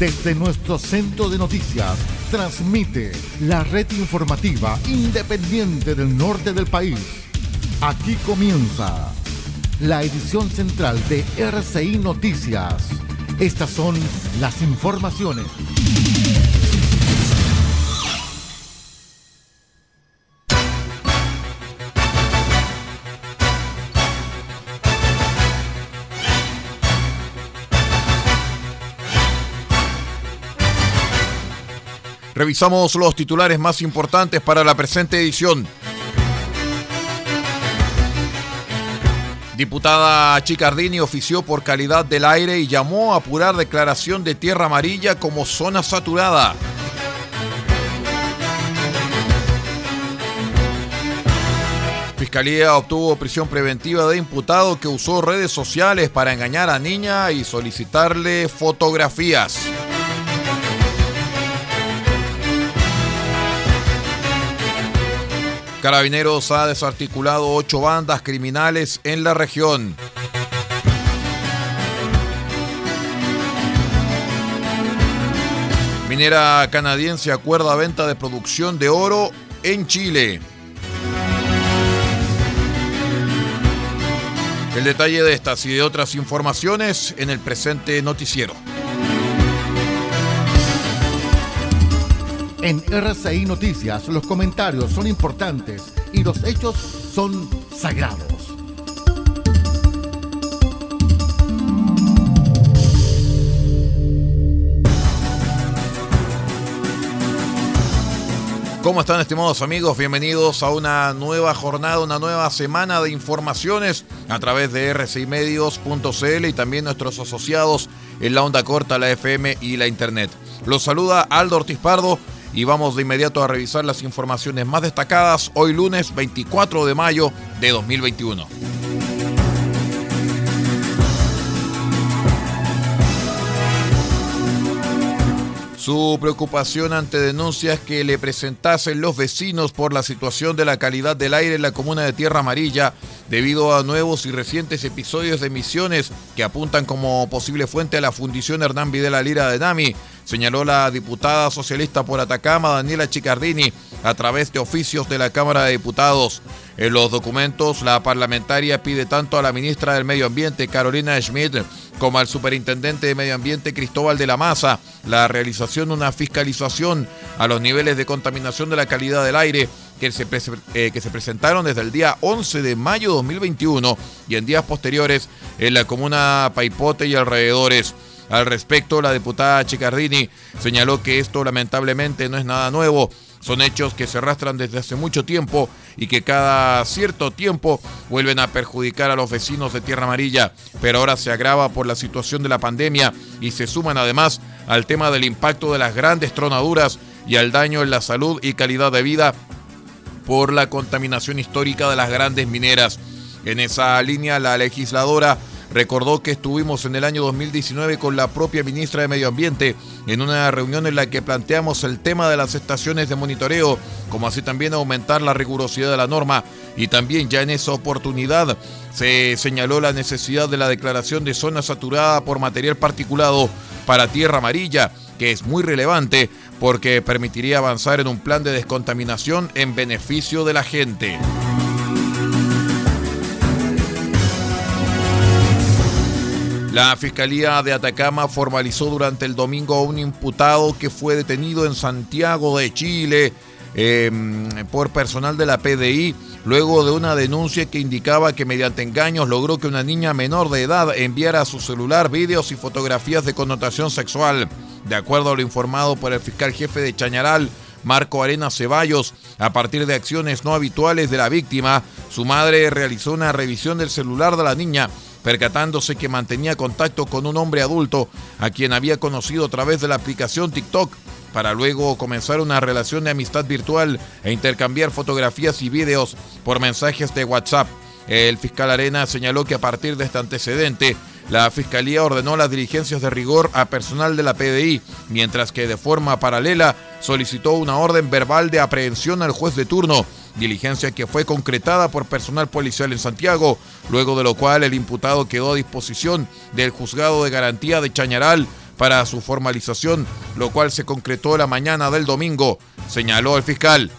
Desde nuestro centro de noticias, transmite la red informativa independiente del norte del país. Aquí comienza la edición central de RCI Noticias. Estas son las informaciones. Revisamos los titulares más importantes para la presente edición. Diputada Chicardini ofició por calidad del aire y llamó a apurar declaración de tierra amarilla como zona saturada. Fiscalía obtuvo prisión preventiva de imputado que usó redes sociales para engañar a niña y solicitarle fotografías. Carabineros ha desarticulado ocho bandas criminales en la región. Minera canadiense acuerda venta de producción de oro en Chile. El detalle de estas y de otras informaciones en el presente noticiero. En RCI Noticias los comentarios son importantes y los hechos son sagrados. ¿Cómo están estimados amigos? Bienvenidos a una nueva jornada, una nueva semana de informaciones a través de rcimedios.cl y también nuestros asociados en la onda corta, la FM y la Internet. Los saluda Aldo Ortiz Pardo y vamos de inmediato a revisar las informaciones más destacadas hoy lunes 24 de mayo de 2021. Su preocupación ante denuncias que le presentasen los vecinos por la situación de la calidad del aire en la comuna de Tierra Amarilla, debido a nuevos y recientes episodios de emisiones que apuntan como posible fuente a la fundición Hernán Videla Lira de Nami, señaló la diputada socialista por Atacama, Daniela Chicardini, a través de oficios de la Cámara de Diputados. En los documentos, la parlamentaria pide tanto a la ministra del Medio Ambiente, Carolina Schmidt, como al superintendente de Medio Ambiente, Cristóbal de la Maza, la realización de una fiscalización a los niveles de contaminación de la calidad del aire que se, eh, que se presentaron desde el día 11 de mayo de 2021 y en días posteriores en la comuna Paipote y alrededores. Al respecto, la diputada Chicardini señaló que esto lamentablemente no es nada nuevo. Son hechos que se arrastran desde hace mucho tiempo y que cada cierto tiempo vuelven a perjudicar a los vecinos de Tierra Amarilla, pero ahora se agrava por la situación de la pandemia y se suman además al tema del impacto de las grandes tronaduras y al daño en la salud y calidad de vida por la contaminación histórica de las grandes mineras. En esa línea, la legisladora recordó que estuvimos en el año 2019 con la propia ministra de Medio Ambiente en una reunión en la que planteamos el tema de las estaciones de monitoreo, como así también aumentar la rigurosidad de la norma y también ya en esa oportunidad se señaló la necesidad de la declaración de zona saturada por material particulado para tierra amarilla, que es muy relevante porque permitiría avanzar en un plan de descontaminación en beneficio de la gente. La Fiscalía de Atacama formalizó durante el domingo a un imputado que fue detenido en Santiago de Chile em, por personal de la PDI luego de una denuncia que indicaba que mediante engaños logró que una niña menor de edad enviara a su celular vídeos y fotografías de connotación sexual. De acuerdo a lo informado por el fiscal jefe de Chañaral, Marco Arena Ceballos, a partir de acciones no habituales de la víctima, su madre realizó una revisión del celular de la niña percatándose que mantenía contacto con un hombre adulto a quien había conocido a través de la aplicación TikTok para luego comenzar una relación de amistad virtual e intercambiar fotografías y videos por mensajes de WhatsApp. El fiscal Arena señaló que a partir de este antecedente, la Fiscalía ordenó las diligencias de rigor a personal de la PDI, mientras que de forma paralela solicitó una orden verbal de aprehensión al juez de turno, diligencia que fue concretada por personal policial en Santiago, luego de lo cual el imputado quedó a disposición del juzgado de garantía de Chañaral para su formalización, lo cual se concretó la mañana del domingo, señaló el fiscal.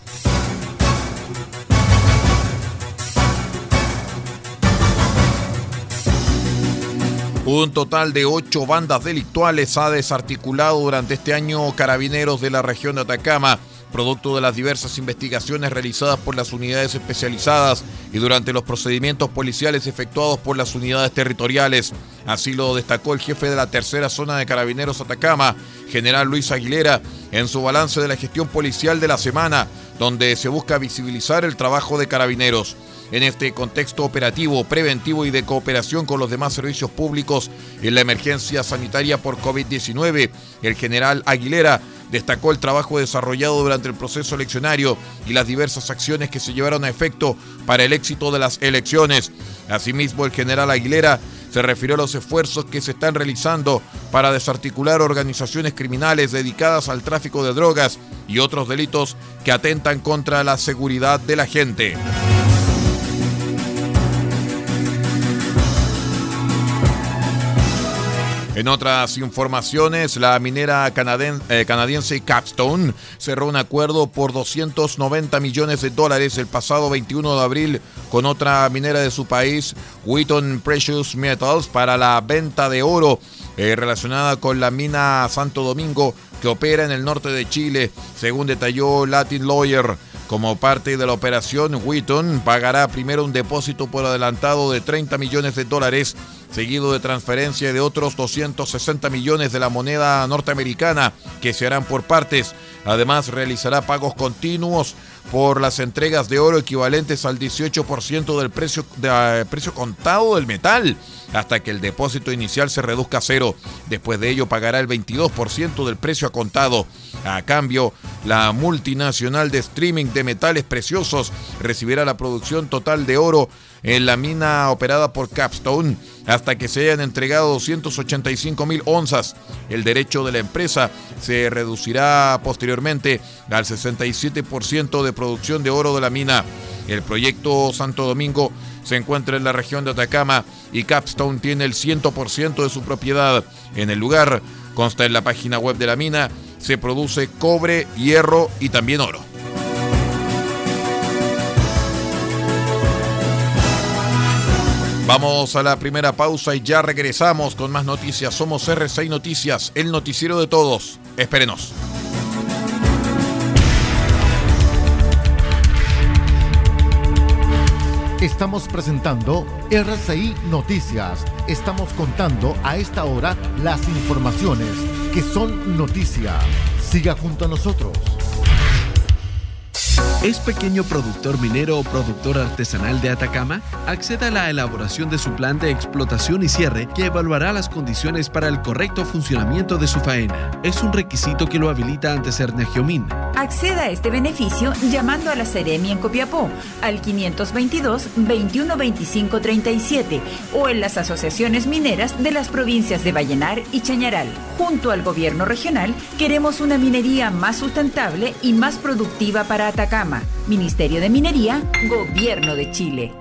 Un total de ocho bandas delictuales ha desarticulado durante este año carabineros de la región de Atacama, producto de las diversas investigaciones realizadas por las unidades especializadas y durante los procedimientos policiales efectuados por las unidades territoriales. Así lo destacó el jefe de la tercera zona de carabineros Atacama, general Luis Aguilera, en su balance de la gestión policial de la semana, donde se busca visibilizar el trabajo de carabineros. En este contexto operativo, preventivo y de cooperación con los demás servicios públicos en la emergencia sanitaria por COVID-19, el general Aguilera destacó el trabajo desarrollado durante el proceso eleccionario y las diversas acciones que se llevaron a efecto para el éxito de las elecciones. Asimismo, el general Aguilera se refirió a los esfuerzos que se están realizando para desarticular organizaciones criminales dedicadas al tráfico de drogas y otros delitos que atentan contra la seguridad de la gente. En otras informaciones, la minera eh, canadiense Capstone cerró un acuerdo por 290 millones de dólares el pasado 21 de abril con otra minera de su país, Wheaton Precious Metals, para la venta de oro eh, relacionada con la mina Santo Domingo que opera en el norte de Chile, según detalló Latin Lawyer. Como parte de la operación, Wheaton pagará primero un depósito por adelantado de 30 millones de dólares seguido de transferencia de otros 260 millones de la moneda norteamericana que se harán por partes. Además, realizará pagos continuos por las entregas de oro equivalentes al 18% del precio, de, precio contado del metal, hasta que el depósito inicial se reduzca a cero. Después de ello, pagará el 22% del precio a contado. A cambio, la multinacional de streaming de metales preciosos recibirá la producción total de oro en la mina operada por Capstone hasta que se hayan entregado 285 mil onzas. El derecho de la empresa se reducirá posteriormente al 67% de producción de oro de la mina. El proyecto Santo Domingo se encuentra en la región de Atacama y Capstone tiene el 100% de su propiedad. En el lugar, consta en la página web de la mina, se produce cobre, hierro y también oro. Vamos a la primera pausa y ya regresamos con más noticias. Somos R6 Noticias, el noticiero de todos. Espérenos. Estamos presentando RCI Noticias. Estamos contando a esta hora las informaciones que son noticia. Siga junto a nosotros. ¿Es pequeño productor minero o productor artesanal de Atacama? Acceda a la elaboración de su plan de explotación y cierre que evaluará las condiciones para el correcto funcionamiento de su faena. Es un requisito que lo habilita ante Cernegiomín. Acceda a este beneficio llamando a la Ceremi en Copiapó al 522 2125 37 o en las asociaciones mineras de las provincias de Vallenar y Chañaral. Junto al gobierno regional queremos una minería más sustentable y más productiva para Atacama Ministerio de Minería, Gobierno de Chile.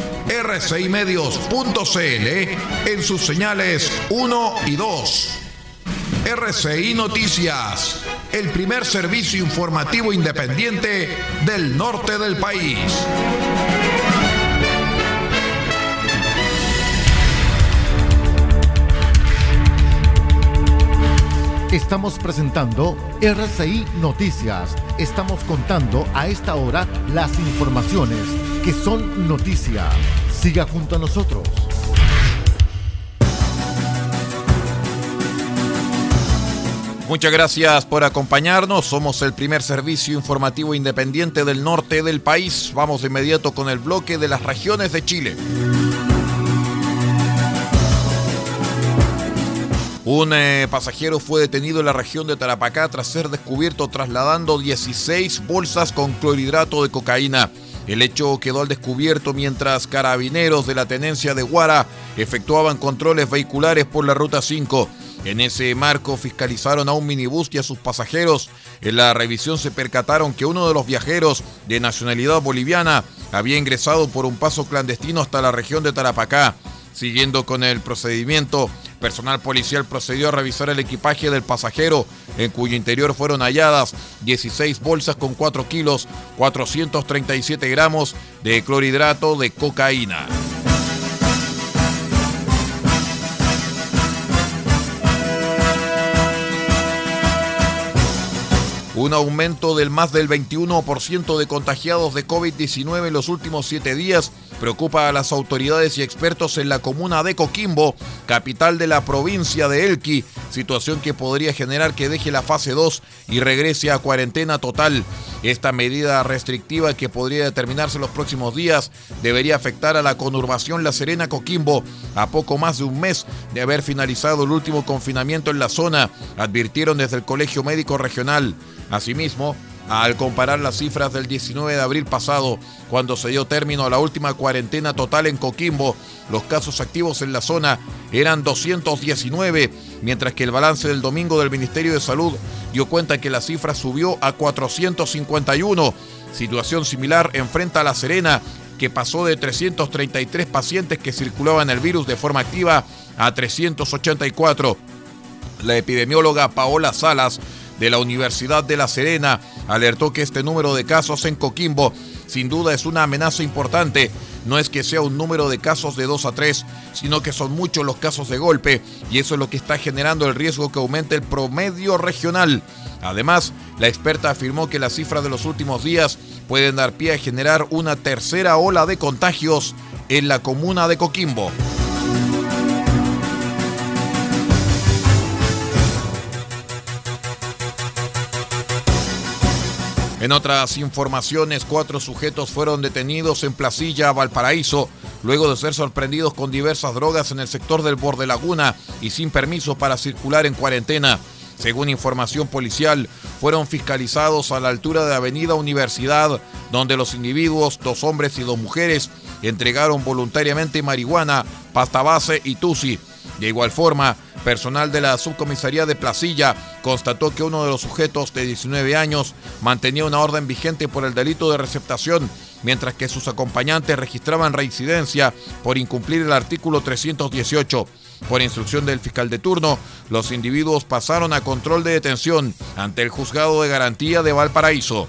rcimedios.cl en sus señales 1 y 2. RCI Noticias, el primer servicio informativo independiente del norte del país. Estamos presentando RCI Noticias. Estamos contando a esta hora las informaciones que son noticia. Siga junto a nosotros. Muchas gracias por acompañarnos. Somos el primer servicio informativo independiente del norte del país. Vamos de inmediato con el bloque de las regiones de Chile. Un eh, pasajero fue detenido en la región de Tarapacá tras ser descubierto trasladando 16 bolsas con clorhidrato de cocaína. El hecho quedó al descubierto mientras carabineros de la tenencia de Guara efectuaban controles vehiculares por la Ruta 5. En ese marco fiscalizaron a un minibús y a sus pasajeros. En la revisión se percataron que uno de los viajeros de nacionalidad boliviana había ingresado por un paso clandestino hasta la región de Tarapacá. Siguiendo con el procedimiento, personal policial procedió a revisar el equipaje del pasajero, en cuyo interior fueron halladas 16 bolsas con 4 kilos, 437 gramos de clorhidrato de cocaína. Un aumento del más del 21% de contagiados de COVID-19 en los últimos siete días preocupa a las autoridades y expertos en la comuna de Coquimbo, capital de la provincia de Elqui, situación que podría generar que deje la fase 2 y regrese a cuarentena total. Esta medida restrictiva que podría determinarse los próximos días debería afectar a la conurbación La Serena Coquimbo a poco más de un mes de haber finalizado el último confinamiento en la zona, advirtieron desde el Colegio Médico Regional. Asimismo, al comparar las cifras del 19 de abril pasado, cuando se dio término a la última cuarentena total en Coquimbo, los casos activos en la zona eran 219, mientras que el balance del domingo del Ministerio de Salud dio cuenta que la cifra subió a 451. Situación similar enfrenta a La Serena, que pasó de 333 pacientes que circulaban el virus de forma activa a 384. La epidemióloga Paola Salas de la Universidad de La Serena alertó que este número de casos en Coquimbo sin duda es una amenaza importante. No es que sea un número de casos de 2 a 3, sino que son muchos los casos de golpe y eso es lo que está generando el riesgo que aumente el promedio regional. Además, la experta afirmó que las cifras de los últimos días pueden dar pie a generar una tercera ola de contagios en la comuna de Coquimbo. En otras informaciones, cuatro sujetos fueron detenidos en Placilla, Valparaíso, luego de ser sorprendidos con diversas drogas en el sector del Borde Laguna y sin permiso para circular en cuarentena. Según información policial, fueron fiscalizados a la altura de Avenida Universidad, donde los individuos, dos hombres y dos mujeres, entregaron voluntariamente marihuana, pasta base y tusi. De igual forma, Personal de la subcomisaría de Placilla constató que uno de los sujetos de 19 años mantenía una orden vigente por el delito de receptación mientras que sus acompañantes registraban reincidencia por incumplir el artículo 318. Por instrucción del fiscal de turno, los individuos pasaron a control de detención ante el juzgado de garantía de Valparaíso.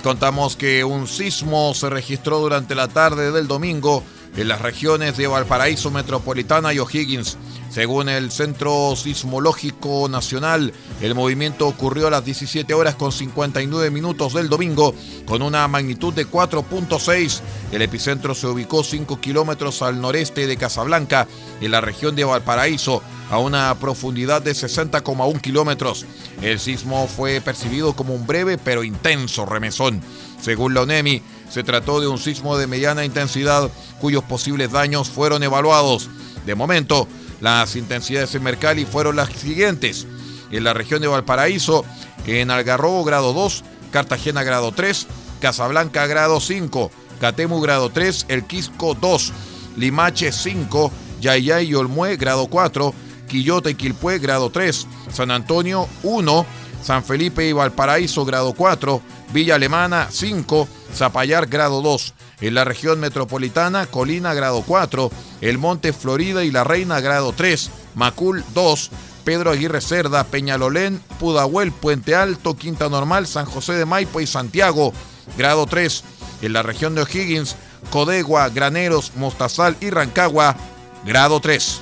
Les contamos que un sismo se registró durante la tarde del domingo en las regiones de Valparaíso Metropolitana y O'Higgins. Según el Centro Sismológico Nacional, el movimiento ocurrió a las 17 horas con 59 minutos del domingo con una magnitud de 4.6. El epicentro se ubicó 5 kilómetros al noreste de Casablanca, en la región de Valparaíso, a una profundidad de 60,1 kilómetros. El sismo fue percibido como un breve pero intenso remesón. Según la ONEMI, se trató de un sismo de mediana intensidad cuyos posibles daños fueron evaluados. De momento, las intensidades en Mercalli fueron las siguientes. En la región de Valparaíso, en Algarrobo grado 2, Cartagena grado 3, Casablanca grado 5, Catemu grado 3, El Quisco 2, Limache 5, Yayay y Olmué grado 4, Quillota y Quilpué grado 3, San Antonio 1, San Felipe y Valparaíso grado 4, Villa Alemana 5, Zapallar grado 2. En la región metropolitana, Colina grado 4, El Monte Florida y La Reina grado 3, Macul 2, Pedro Aguirre Cerda, Peñalolén, Pudahuel, Puente Alto, Quinta Normal, San José de Maipo y Santiago grado 3. En la región de O'Higgins, Codegua, Graneros, Mostazal y Rancagua grado 3.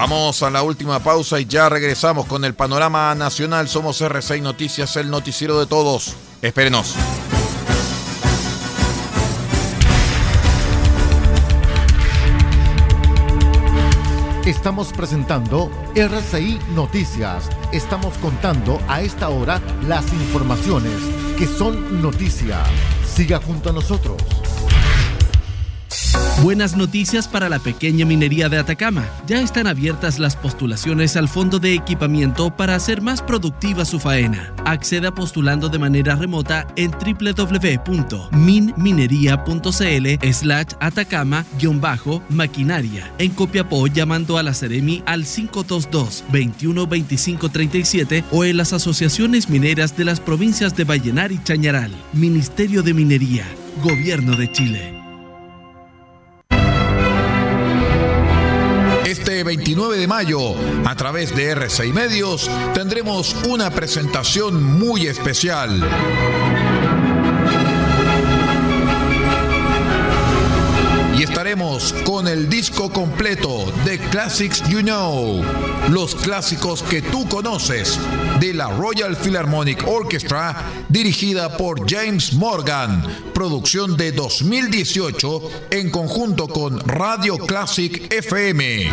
Vamos a la última pausa y ya regresamos con el panorama nacional. Somos R6 Noticias, el noticiero de todos. Espérenos. Estamos presentando RCI Noticias. Estamos contando a esta hora las informaciones que son noticia. Siga junto a nosotros. Buenas noticias para la pequeña minería de Atacama. Ya están abiertas las postulaciones al Fondo de Equipamiento para hacer más productiva su faena. Acceda postulando de manera remota en www.minminería.cl slash Atacama-maquinaria. En Copiapó llamando a la Ceremi al 522 212537 o en las asociaciones mineras de las provincias de Vallenar y Chañaral. Ministerio de Minería. Gobierno de Chile. Este 29 de mayo, a través de R6 Medios, tendremos una presentación muy especial. Con el disco completo de Classics You Know, los clásicos que tú conoces, de la Royal Philharmonic Orchestra, dirigida por James Morgan, producción de 2018 en conjunto con Radio Classic FM.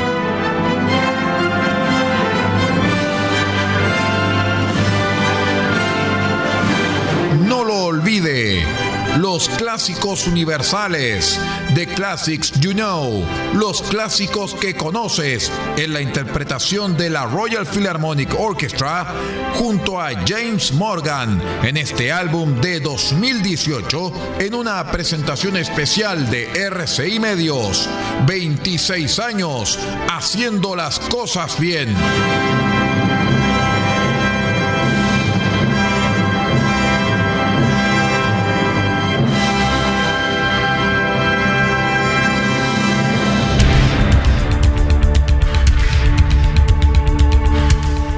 No lo olvide. Los clásicos universales, The Classics You Know, los clásicos que conoces, en la interpretación de la Royal Philharmonic Orchestra junto a James Morgan en este álbum de 2018 en una presentación especial de RCI Medios. 26 años haciendo las cosas bien.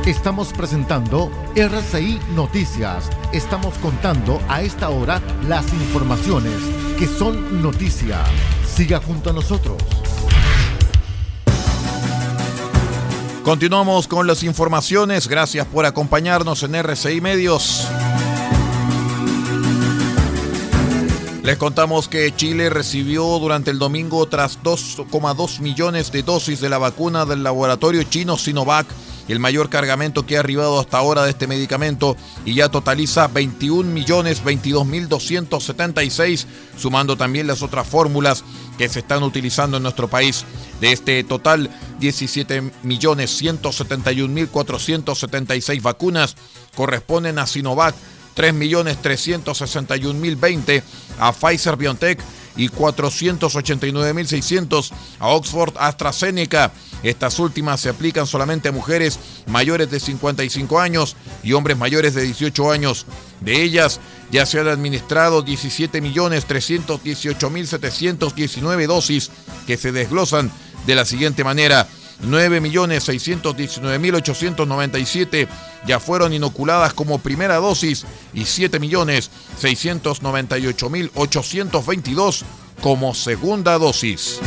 Estamos presentando RCI Noticias. Estamos contando a esta hora las informaciones que son noticia. Siga junto a nosotros. Continuamos con las informaciones. Gracias por acompañarnos en RCI Medios. Les contamos que Chile recibió durante el domingo tras 2,2 millones de dosis de la vacuna del laboratorio chino Sinovac el mayor cargamento que ha arribado hasta ahora de este medicamento y ya totaliza 21 millones 22 mil 276, sumando también las otras fórmulas que se están utilizando en nuestro país. De este total, 17 millones 171 mil 476 vacunas corresponden a Sinovac, 3 millones 361 mil 20 a Pfizer BioNTech y 489.600 a Oxford AstraZeneca. Estas últimas se aplican solamente a mujeres mayores de 55 años y hombres mayores de 18 años. De ellas ya se han administrado 17.318.719 dosis que se desglosan de la siguiente manera. 9.619.897 ya fueron inoculadas como primera dosis y 7.698.822 como segunda dosis.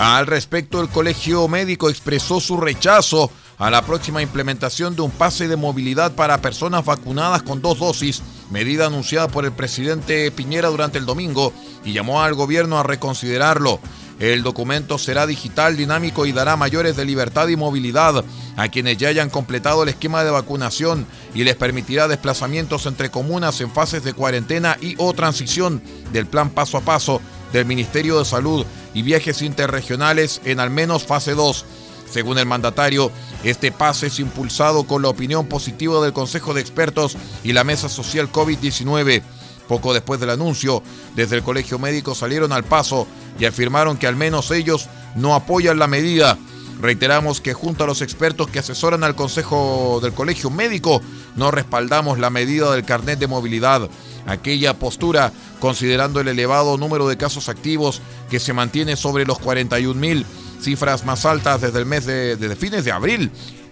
Al respecto, el Colegio Médico expresó su rechazo a la próxima implementación de un pase de movilidad para personas vacunadas con dos dosis, medida anunciada por el presidente Piñera durante el domingo, y llamó al gobierno a reconsiderarlo. El documento será digital, dinámico y dará mayores de libertad y movilidad a quienes ya hayan completado el esquema de vacunación y les permitirá desplazamientos entre comunas en fases de cuarentena y o transición del plan paso a paso del Ministerio de Salud y viajes interregionales en al menos fase 2. Según el mandatario, este pase es impulsado con la opinión positiva del Consejo de Expertos y la Mesa Social COVID-19. Poco después del anuncio, desde el Colegio Médico salieron al paso y afirmaron que al menos ellos no apoyan la medida. Reiteramos que junto a los expertos que asesoran al Consejo del Colegio Médico, no respaldamos la medida del carnet de movilidad. Aquella postura, considerando el elevado número de casos activos que se mantiene sobre los 41 mil, cifras más altas desde el mes de fines de abril,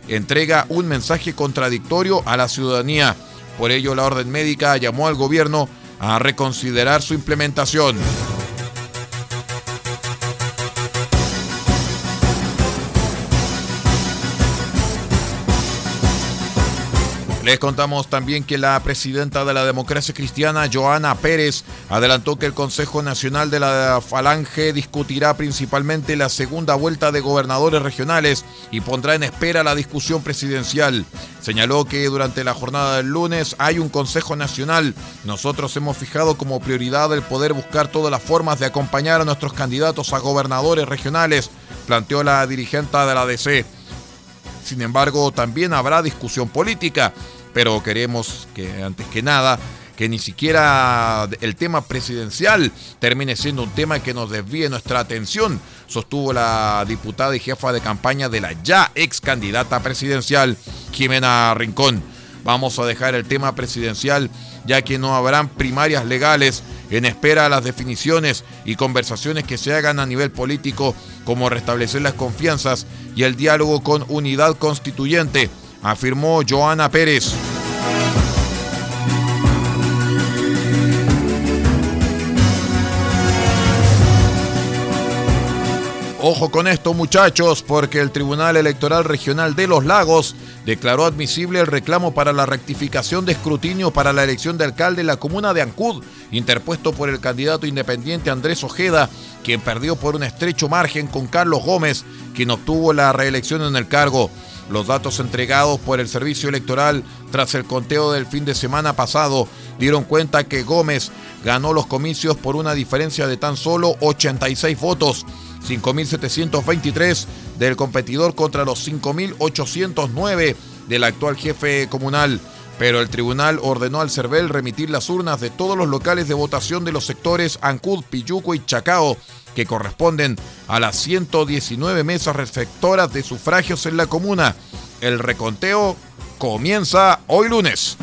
entrega un mensaje contradictorio a la ciudadanía. Por ello, la orden médica llamó al gobierno a reconsiderar su implementación. Les contamos también que la presidenta de la democracia cristiana, Joana Pérez, adelantó que el Consejo Nacional de la Falange discutirá principalmente la segunda vuelta de gobernadores regionales y pondrá en espera la discusión presidencial. Señaló que durante la jornada del lunes hay un Consejo Nacional. Nosotros hemos fijado como prioridad el poder buscar todas las formas de acompañar a nuestros candidatos a gobernadores regionales, planteó la dirigente de la DC. Sin embargo, también habrá discusión política pero queremos que antes que nada que ni siquiera el tema presidencial termine siendo un tema que nos desvíe nuestra atención, sostuvo la diputada y jefa de campaña de la ya ex candidata presidencial, Jimena Rincón. Vamos a dejar el tema presidencial ya que no habrán primarias legales en espera a las definiciones y conversaciones que se hagan a nivel político, como restablecer las confianzas y el diálogo con unidad constituyente afirmó Joana Pérez. Ojo con esto muchachos, porque el Tribunal Electoral Regional de Los Lagos declaró admisible el reclamo para la rectificación de escrutinio para la elección de alcalde en la comuna de Ancud, interpuesto por el candidato independiente Andrés Ojeda, quien perdió por un estrecho margen con Carlos Gómez, quien obtuvo la reelección en el cargo. Los datos entregados por el Servicio Electoral tras el conteo del fin de semana pasado dieron cuenta que Gómez ganó los comicios por una diferencia de tan solo 86 votos, 5.723 del competidor contra los 5.809 del actual jefe comunal. Pero el tribunal ordenó al CERVEL remitir las urnas de todos los locales de votación de los sectores Ancud, Piyuco y Chacao que corresponden a las 119 mesas receptoras de sufragios en la comuna. El reconteo comienza hoy lunes.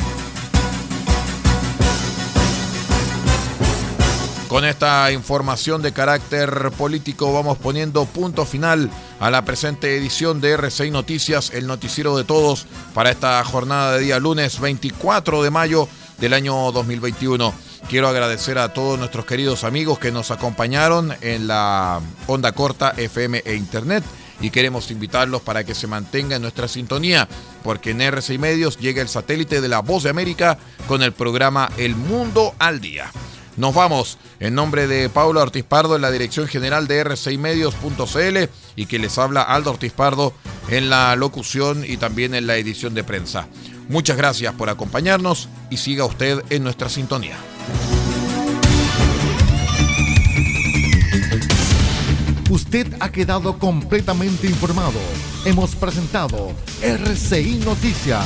Con esta información de carácter político vamos poniendo punto final a la presente edición de R6 Noticias, el noticiero de todos, para esta jornada de día lunes 24 de mayo del año 2021. Quiero agradecer a todos nuestros queridos amigos que nos acompañaron en la onda corta FM e Internet y queremos invitarlos para que se mantenga en nuestra sintonía, porque en RCI Medios llega el satélite de la Voz de América con el programa El Mundo al Día. Nos vamos en nombre de Paulo Ortiz Pardo en la dirección general de r6medios.cl y que les habla Aldo Ortiz Pardo en la locución y también en la edición de prensa. Muchas gracias por acompañarnos y siga usted en nuestra sintonía. Usted ha quedado completamente informado. hemos presentado RCI Noticias,